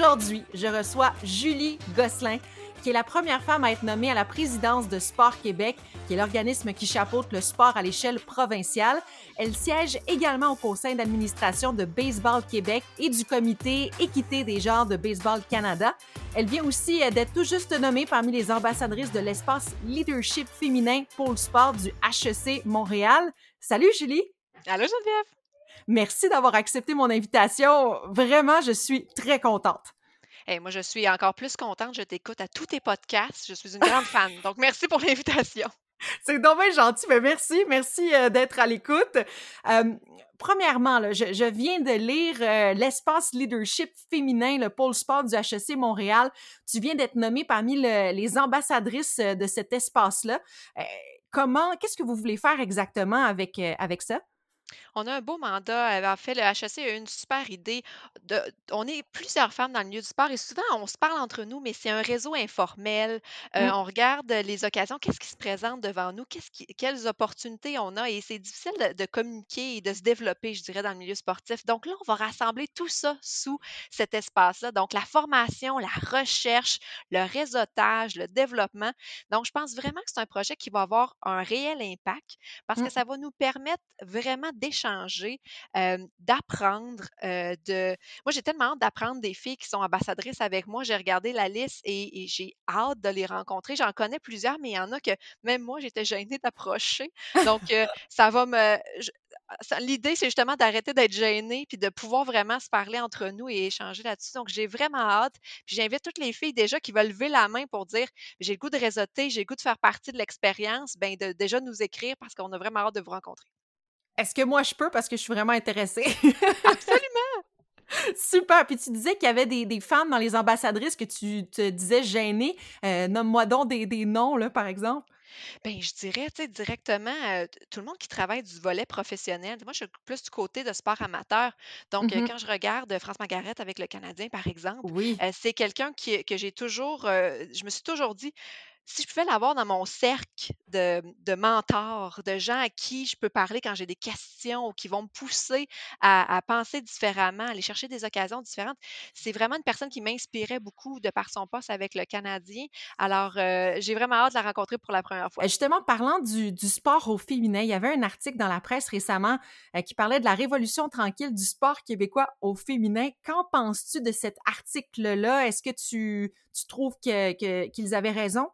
Aujourd'hui, je reçois Julie Gosselin, qui est la première femme à être nommée à la présidence de Sport Québec, qui est l'organisme qui chapeaute le sport à l'échelle provinciale. Elle siège également au conseil d'administration de Baseball Québec et du comité équité des genres de Baseball Canada. Elle vient aussi euh, d'être tout juste nommée parmi les ambassadrices de l'espace leadership féminin pour le sport du HEC Montréal. Salut Julie! Allô Geneviève! Merci d'avoir accepté mon invitation. Vraiment, je suis très contente. Et moi, je suis encore plus contente. Je t'écoute à tous tes podcasts. Je suis une grande fan. Donc, merci pour l'invitation. C'est dommage gentil, mais merci. Merci euh, d'être à l'écoute. Euh, premièrement, je, viens de lire euh, l'espace leadership féminin, le pôle sport du HEC Montréal. Tu viens d'être nommée parmi les ambassadrices de cet espace-là. comment, qu'est-ce que vous voulez faire exactement avec, avec ça? On a un beau mandat. En fait, le HEC a une super idée. De, on est plusieurs femmes dans le milieu du sport et souvent, on se parle entre nous, mais c'est un réseau informel. Euh, mmh. on regarde les occasions, qu'est-ce qui se présente devant nous, qu'est-ce qui, quelles opportunités on a et c'est difficile de, communiquer et de se développer, je dirais, dans le milieu sportif. Donc là, on va rassembler tout ça sous cet espace-là. Donc la formation, la recherche, le réseautage, le développement. Donc, je pense vraiment que c'est un projet qui va avoir un réel impact parce que mmh. ça va nous permettre vraiment d'échanger, d'apprendre, de moi, j'ai tellement hâte d'apprendre des filles qui sont ambassadrices avec moi. J'ai regardé la liste et, j'ai hâte de les rencontrer. J'en connais plusieurs, mais il y en a que même moi, j'étais gênée d'approcher. Donc, ça va me l'idée, c'est justement d'arrêter d'être gênée puis de pouvoir vraiment se parler entre nous et échanger là-dessus. Donc, j'ai vraiment hâte. Puis j'invite toutes les filles déjà qui veulent lever la main pour dire j'ai le goût de réseauter, j'ai le goût de faire partie de l'expérience, ben de déjà nous écrire parce qu'on a vraiment hâte de vous rencontrer. Est-ce que moi je peux parce que je suis vraiment intéressée? Absolument! Super. Puis tu disais qu'il y avait des, femmes dans les ambassadrices que tu te disais gênées. Euh, nomme-moi donc des, noms, là, par exemple. Bien, je dirais, tu sais, directement, euh, tout le monde qui travaille du volet professionnel. Moi, je suis plus du côté de sport amateur. Donc, euh, mmh quand je regarde France Margaret avec le Canadien, par exemple, Oui. c'est quelqu'un que j'ai toujours, je me suis toujours dit, si je pouvais l'avoir dans mon cercle de, mentors, de gens à qui je peux parler quand j'ai des questions ou qui vont me pousser à, penser différemment, à aller chercher des occasions différentes, c'est vraiment une personne qui m'inspirait beaucoup de par son poste avec le Canadien. Alors, euh, j'ai vraiment hâte de la rencontrer pour la première fois. Justement, parlant du, sport au féminin, il y avait un article dans la presse récemment euh, qui parlait de la révolution tranquille du sport québécois au féminin. Qu'en penses-tu de cet article-là? Est-ce que tu trouves qu'ils avaient raison?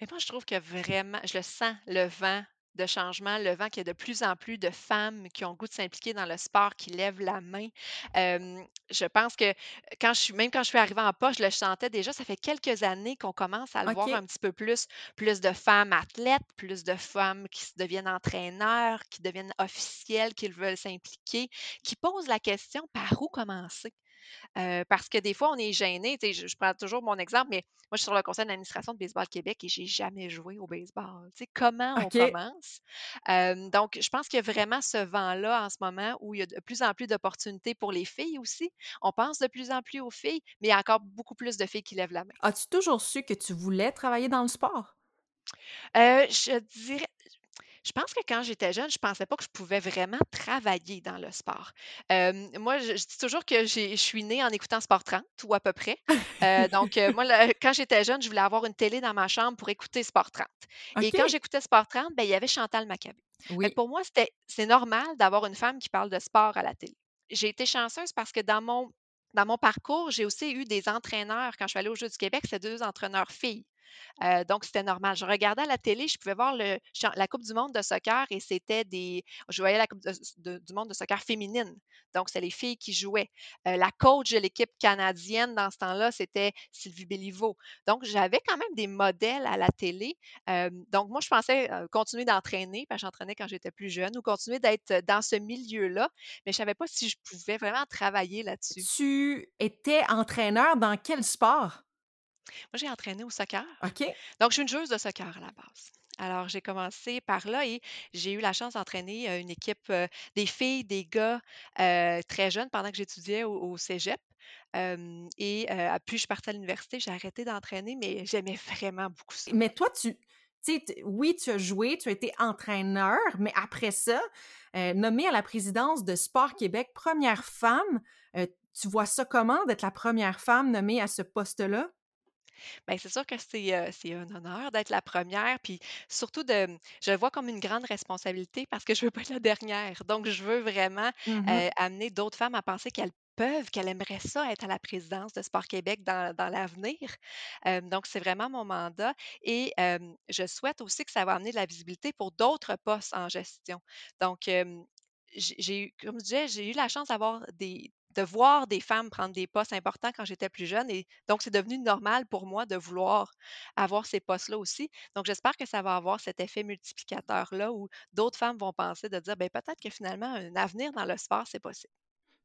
Mais moi, je trouve que vraiment, je le sens, le vent de changement, le vent qu'il y a de plus en plus de femmes qui ont le goût de s'impliquer dans le sport, qui lèvent la main. je pense que quand je suis, même quand je suis arrivée en poste, je le sentais déjà. Ça fait quelques années qu'on commence à le voir un petit peu plus. Plus de femmes athlètes, plus de femmes qui deviennent entraîneurs, qui deviennent officielles, qui veulent s'impliquer, qui posent la question par où commencer? Parce que des fois, on est gêné. Je, je prends toujours mon exemple, mais moi, je suis sur le conseil d'administration de Baseball Québec et j'ai jamais joué au baseball. comment on commence? donc, je pense qu'il y a vraiment ce vent-là en ce moment où il y a de plus en plus d'opportunités pour les filles aussi. On pense de plus en plus aux filles, mais il y a encore beaucoup plus de filles qui lèvent la main. As-tu toujours su que tu voulais travailler dans le sport? je dirais, je pense que quand j'étais jeune, je pensais pas que je pouvais vraiment travailler dans le sport. moi, je, dis toujours que je suis née en écoutant Sport 30 ou à peu près. Euh, donc, moi, quand j'étais jeune, je voulais avoir une télé dans ma chambre pour écouter Sport 30. Et quand j'écoutais Sport 30, ben, il y avait Chantal Maccabé. pour moi, c'était, c'est normal d'avoir une femme qui parle de sport à la télé. J'ai été chanceuse parce que dans mon, dans mon parcours, j'ai aussi eu des entraîneurs. Quand je suis allée aux Jeux du Québec, c'était deux entraîneurs filles. Euh, donc, c'était normal. Je regardais à la télé, je pouvais voir la Coupe du monde de soccer et c'était des. Je voyais la Coupe du monde de soccer féminine. Donc, c'est les filles qui jouaient. Euh, la coach de l'équipe canadienne dans ce temps-là, c'était Sylvie Béliveau. Donc, j'avais quand même des modèles à la télé. Donc, moi, je pensais continuer d'entraîner, parce que j'entraînais quand j'étais plus jeune, ou continuer d'être dans ce milieu-là, mais je ne savais pas si je pouvais vraiment travailler là-dessus. Tu étais entraîneur dans quel sport? Moi, j'ai entraîné au soccer. OK. Donc, je suis une joueuse de soccer à la base. Alors, j'ai commencé par là et j'ai eu la chance d'entraîner une équipe des filles, des gars très jeunes pendant que j'étudiais au, cégep. et puis, je suis partie à l'université, j'ai arrêté d'entraîner, mais j'aimais vraiment beaucoup ça. Mais toi, tu, sais, oui, tu as joué, tu as été entraîneur, mais après ça, nommée à la présidence de Sport Québec, première femme, tu vois ça comment d'être la première femme nommée à ce poste-là? Ben, c'est sûr que c'est, heu, c'est un honneur d'être la première, puis surtout de mmh, je le vois comme une grande responsabilité parce que je veux pas être la dernière. Donc je veux vraiment, Mmh heu, amener d'autres femmes à penser qu'elles peuvent, qu'elles aimeraient ça être à la présidence de Sport Québec dans dans l'avenir. Hem, donc c'est vraiment mon mandat et hem, je souhaite aussi que ça va amener de la visibilité pour d'autres postes en gestion. Donc hem, j'ai j'ai eu comme je disais, j'ai eu la chance d'avoir des de voir des femmes prendre des postes importants quand j'étais plus jeune et donc c'est devenu normal pour moi de vouloir avoir ces postes-là aussi. Donc j'espère que ça va avoir cet effet multiplicateur-là où d'autres femmes vont penser de dire: ben peut-être que finalement un avenir dans le sport, c'est possible».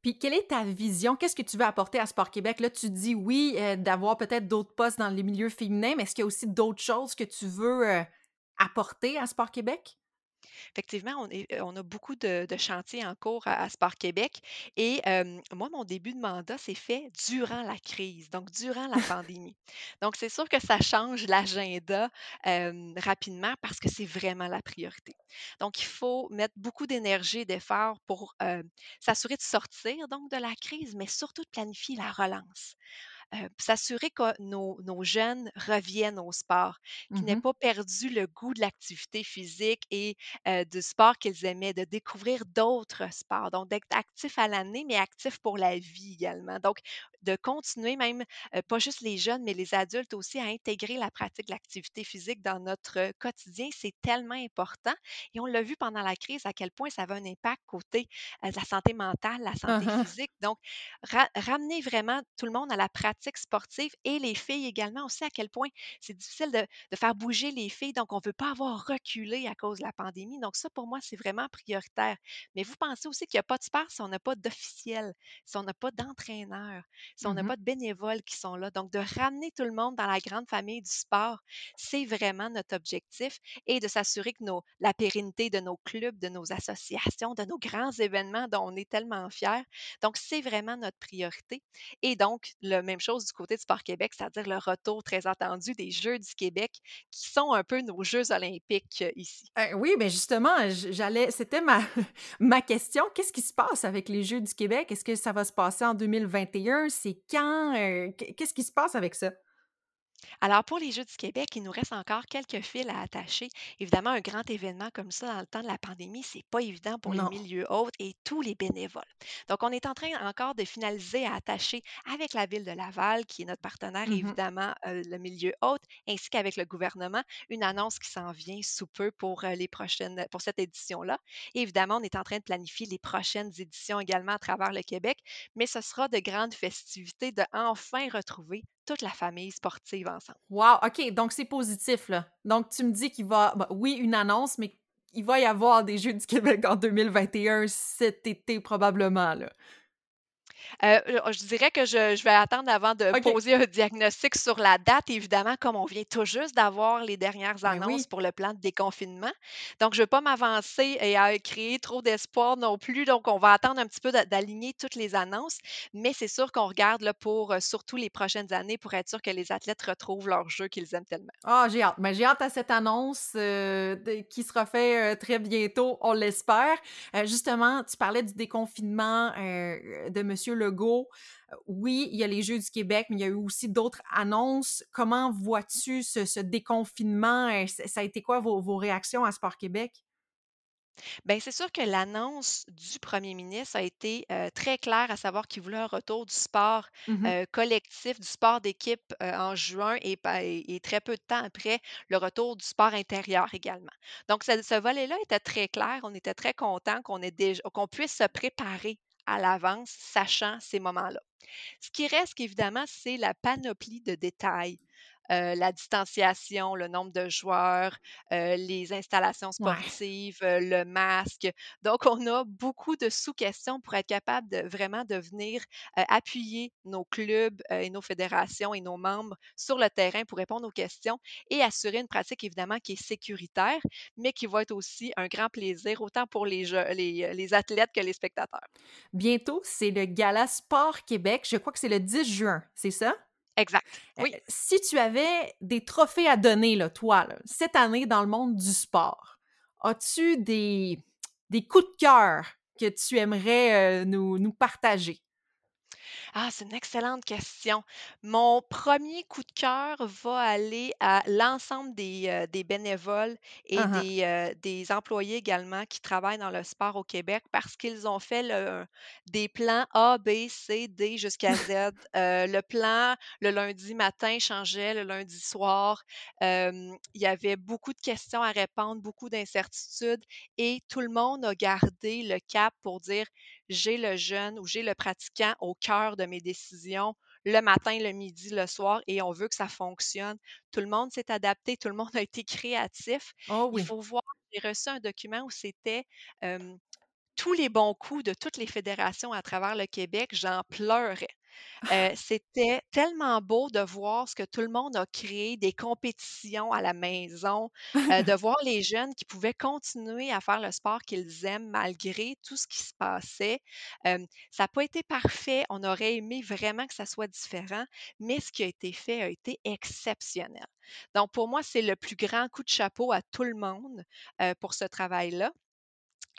Puis quelle est ta vision? Qu'est-ce que tu veux apporter à Sport Québec? Là, tu dis oui, heu, d'avoir peut-être d'autres postes dans les milieux féminins, mais est-ce qu'il y a aussi d'autres choses que tu veux, heu, apporter à Sport Québec? Effectivement, on a beaucoup de chantiers en cours à Sport Québec et moi, mon début de mandat s'est fait durant la crise, donc durant la pandémie. Donc c'est sûr que ça change l'agenda, rapidement parce que c'est vraiment la priorité. Donc il faut mettre beaucoup d'énergie et d'efforts pour, s'assurer de sortir donc de la crise, mais surtout de planifier la relance. Heu, s'assurer que nos nos jeunes reviennent au sport, qu'ils n'aient Mmh pas perdu le goût de l'activité physique et heu, du sport qu'ils aimaient, de découvrir d'autres sports. Donc d'être actifs à l'année, mais actifs pour la vie également. Donc de continuer même, heu, pas juste les jeunes, mais les adultes aussi à intégrer la pratique de l'activité physique dans notre quotidien. C'est tellement important et on l'a vu pendant la crise à quel point ça avait un impact côté, de la santé mentale, la santé Mmh physique. Donc ra ramener vraiment tout le monde à la pratique sportive et les filles également aussi, à quel point c'est difficile de de faire bouger les filles, donc on ne veut pas avoir reculé à cause de la pandémie. Donc ça, pour moi, c'est vraiment prioritaire. Mais vous pensez aussi qu'il y a pas de sport si on n'a pas d'officiels, si on n'a pas d'entraîneurs, si on n'a mh. pas de bénévoles qui sont là. Donc de ramener tout le monde dans la grande famille du sport, c'est vraiment notre objectif et de s'assurer que nos la pérennité de nos clubs, de nos associations, de nos grands événements dont on est tellement fiers. Donc c'est vraiment notre priorité et donc, la même du côté du Sport Québec, c'est-à-dire le retour très attendu des Jeux du Québec, qui sont un peu nos Jeux olympiques euh, ici. Heu, oui, mais justement, j'allais c'était ma ma question. Qu'est-ce qui se passe avec les Jeux du Québec? Est-ce que ça va se passer en 2021? C'est quand? Qu'est qu'est-ce qui se passe avec ça? Alors, pour les Jeux du Québec, il nous reste encore quelques fils à attacher. Évidemment, un grand événement comme ça dans le temps de la pandémie, c'est pas évident pour les milieux hôtes et tous les bénévoles. Donc, on est en train encore de finaliser à attacher avec la ville de Laval, qui est notre partenaire, Mmh évidemment, euh, le milieu hôte, ainsi qu'avec le gouvernement, une annonce qui s'en vient sous peu pour euh, les prochaines, pour cette édition-là. Et évidemment, on est en train de planifier les prochaines éditions également à travers le Québec, mais ce sera de grandes festivités de enfin retrouver toute la famille sportive ensemble. Wow! OK, donc c'est positif, là. Donc tu me dis qu'il va bah, oui, une annonce, mais il va y avoir des Jeux du Québec en 2021 cet été probablement, là. Heu, heu, je dirais que je je vais attendre avant de poser un diagnostic sur la date, évidemment, comme on vient tout juste d'avoir les dernières Ben annonces oui. pour le plan de déconfinement. Donc je ne veux pas m'avancer et à créer trop d'espoir non plus. Donc on va attendre un petit peu d'a d'aligner toutes les annonces, mais c'est sûr qu'on regarde là pour, heu, surtout les prochaines années pour être sûr que les athlètes retrouvent leur jeu qu'ils aiment tellement. Ah, j'ai hâte. Mais j'ai hâte à cette annonce, de qui sera fait, heu, très bientôt, on l'espère. Justement, tu parlais du déconfinement, de monsieur Legault. Heu, oui, il y a les Jeux du Québec, mais il y a eu aussi d'autres annonces. Comment vois-tu ce ce déconfinement? Heu, ça a été quoi vos vos réactions à Sport Québec? Bien, c'est sûr que l'annonce du premier ministre a été, heu, très claire, à savoir qu'il voulait un retour du sport, Mmh collectif, du sport d'équipe, en juin et très peu de temps après, le retour du sport intérieur également. Donc ce ce volet-là était très clair. On était très contents qu'on ait déj qu'on puisse se préparer à l'avance, sachant ces moments-là. Ce qui reste évidemment, c'est la panoplie de détails. Heu, la distanciation, le nombre de joueurs, heu, les installations sportives, heu, le masque. Donc on a beaucoup de sous-questions pour être capable de vraiment de venir, appuyer nos clubs, et nos fédérations et nos membres sur le terrain pour répondre aux questions et assurer une pratique évidemment qui est sécuritaire, mais qui va être aussi un grand plaisir autant pour les jeu les, les athlètes que les spectateurs. Bientôt, c'est le gala Sport Québec. Je crois que c'est le 10 juin, c'est ça? Exact. Heu, Oui. si tu avais des trophées à donner, là, toi, là, cette année dans le monde du sport, as-tu des des coups de cœur que tu aimerais, heu, nous nous partager? Ah, c'est une excellente question. Mon premier coup de cœur va aller à l'ensemble des, des bénévoles et hein. des, heu, des employés également qui travaillent dans le sport au Québec parce qu'ils ont fait le des plans A, B, C, D jusqu'à Z. Heu, le plan, le lundi matin changeait le lundi soir. Il y avait beaucoup de questions à répondre, beaucoup d'incertitudes et tout le monde a gardé le cap pour dire: «J'ai le jeune ou j'ai le pratiquant au cœur de mes décisions, le matin, le midi, le soir et on veut que ça fonctionne». Tout le monde s'est adapté, tout le monde a été créatif. Oh Il faut voir, j'ai reçu un document où c'était, tous les bons coups de toutes les fédérations à travers le Québec, j'en pleurais. C'était tellement beau de voir ce que tout le monde a créé, des compétitions à la maison, de voir les jeunes qui pouvaient continuer à faire le sport qu'ils aiment malgré tout ce qui se passait. Ça a pas été parfait, on aurait aimé vraiment que ça soit différent, mais ce qui a été fait a été exceptionnel. Donc pour moi, c'est le plus grand coup de chapeau à tout le monde, pour ce travail-là.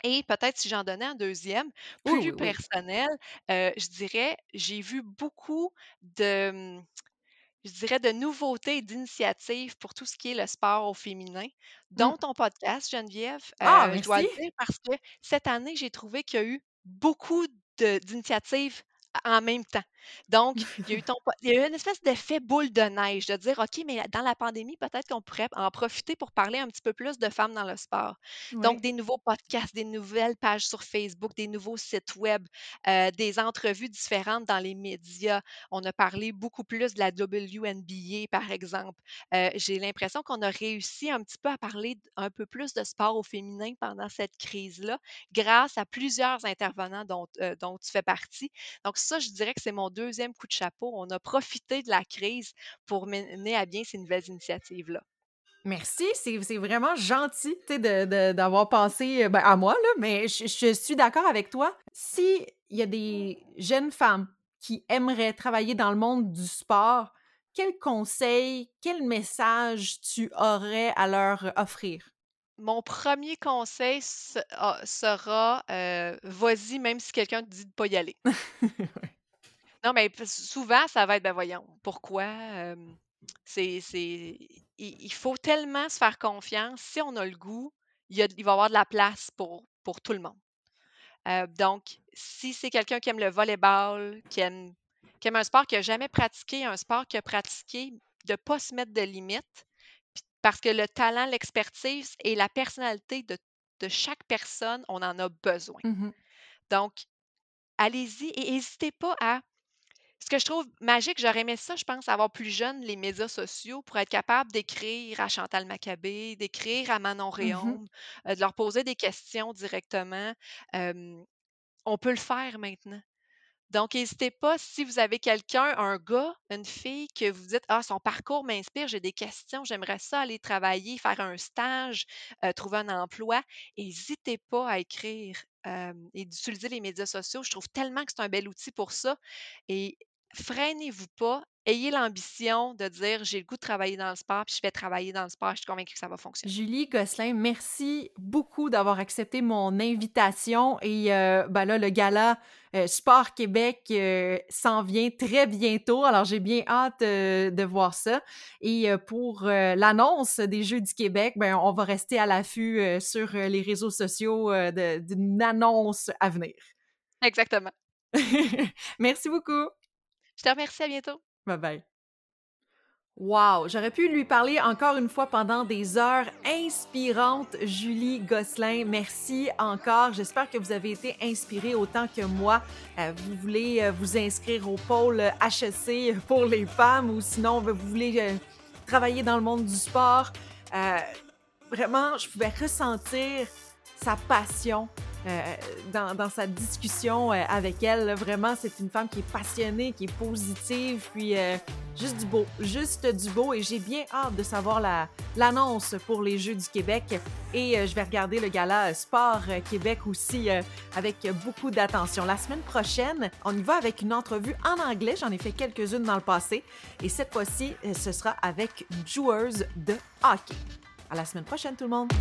Et peut-être si j'en donnais un deuxième, plus oui, oui. personnel, je dirais, j'ai vu beaucoup de, mmh, je dirais de nouveautés et d'initiatives pour tout ce qui est le sport au féminin, Mmh. dont ton podcast, Geneviève. Ah, Heu, je dois le dire parce que cette année, j'ai trouvé qu'il y a eu beaucoup d'initiatives en même temps. Donc, il y a eu ton po il y a eu une espèce d'effet boule de neige, de dire: «OK, mais dans la pandémie, peut-être qu'on pourrait en profiter pour parler un petit peu plus de femmes dans le sport». Donc, des nouveaux podcasts, des nouvelles pages sur Facebook, des nouveaux sites web, heu, des entrevues différentes dans les médias. On a parlé beaucoup plus de la WNBA, par exemple. Heu, j'ai l'impression qu'on a réussi un petit peu à parler un peu plus de sport au féminin pendant cette crise-là, grâce à plusieurs intervenants dont, heu, dont tu fais partie. Donc ça, je dirais que c'est mon deuxième coup de chapeau. On a profité de la crise pour mener à bien ces nouvelles initiatives-là. Merci, c'est vraiment gentil, d'avoir pensé, heu, ben, à moi, mais je je suis d'accord avec toi. Si il y a des jeunes femmes qui aimeraient travailler dans le monde du sport, quel conseil, quel message tu aurais à leur offrir? Mon premier conseil se a sera, vas-y même si quelqu'un te dit de pas y aller. Non, mais p souvent, ça va être: «Ben voyons, pourquoi?» c'est c'est il il faut tellement se faire confiance. Si on a le goût, il y a il va y avoir de la place pour pour tout le monde. Donc si c'est quelqu'un qui aime le volleyball, qui aime qui aime un sport qu'il a jamais pratiqué, un sport qu'il a pratiqué, de pas se mettre de limites, parce que le talent, l'expertise et la personnalité de de chaque personne, on en a besoin. Mmh Donc allez-y et hésitez pas à ce que je trouve magique, j'aurais aimé ça, je pense, avoir plus jeune les médias sociaux pour être capable d'écrire à Chantal Maccabé, d'écrire à Manon Mmh Rhéaume, heu, de leur poser des questions directement. On peut le faire maintenant. Donc n'hésitez pas si vous avez quelqu'un, un gars, une fille que vous dites: «Ah, son parcours m'inspire, j'ai des questions, j'aimerais ça aller travailler, faire un stage, heu, trouver un emploi». Hésitez pas à écrire, et d'utiliser les médias sociaux. Je trouve tellement que c'est un bel outil pour ça et freinez-vous pas. Ayez l'ambition de dire: «J'ai le goût de travailler dans le sport, puis je vais travailler dans le sport, je suis convaincue que ça va fonctionner». Julie Gosselin, merci beaucoup d'avoir accepté mon invitation et heu, bah, là, le gala, heu, Sport Québec, heu, s'en vient très bientôt. Alors j'ai bien hâte, de voir ça et pour, l'annonce des Jeux du Québec, ben, on va rester à l'affût, sur, les réseaux sociaux, d'une annonce à venir. Exactement. Merci beaucoup. Je te remercie, à bientôt. Bye bye. Wow! J'aurais pu lui parler encore une fois pendant des heures. Inspirante, Julie Gosselin. Merci encore. J'espère que vous avez été inspirés autant que moi. Euh, vous voulez euh, vous inscrire au pôle HEC pour les femmes ou sinon ben, vous voulez euh, travailler dans le monde du sport. Vraiment, je pouvais ressentir sa passion euh, dans, sa discussion euh, avec elle. Vraiment, c'est une femme qui est passionnée, qui est positive, puis euh, juste du beau, juste du beau. Et j'ai bien hâte de savoir la- l'annonce pour les Jeux du Québec. Et je vais regarder le gala Sport Québec aussi avec beaucoup d'attention. La semaine prochaine, on y va avec une entrevue en anglais. J'en ai fait quelques-unes dans le passé. Et cette fois-ci, ce sera avec une joueuse de hockey. À la semaine prochaine, tout le monde!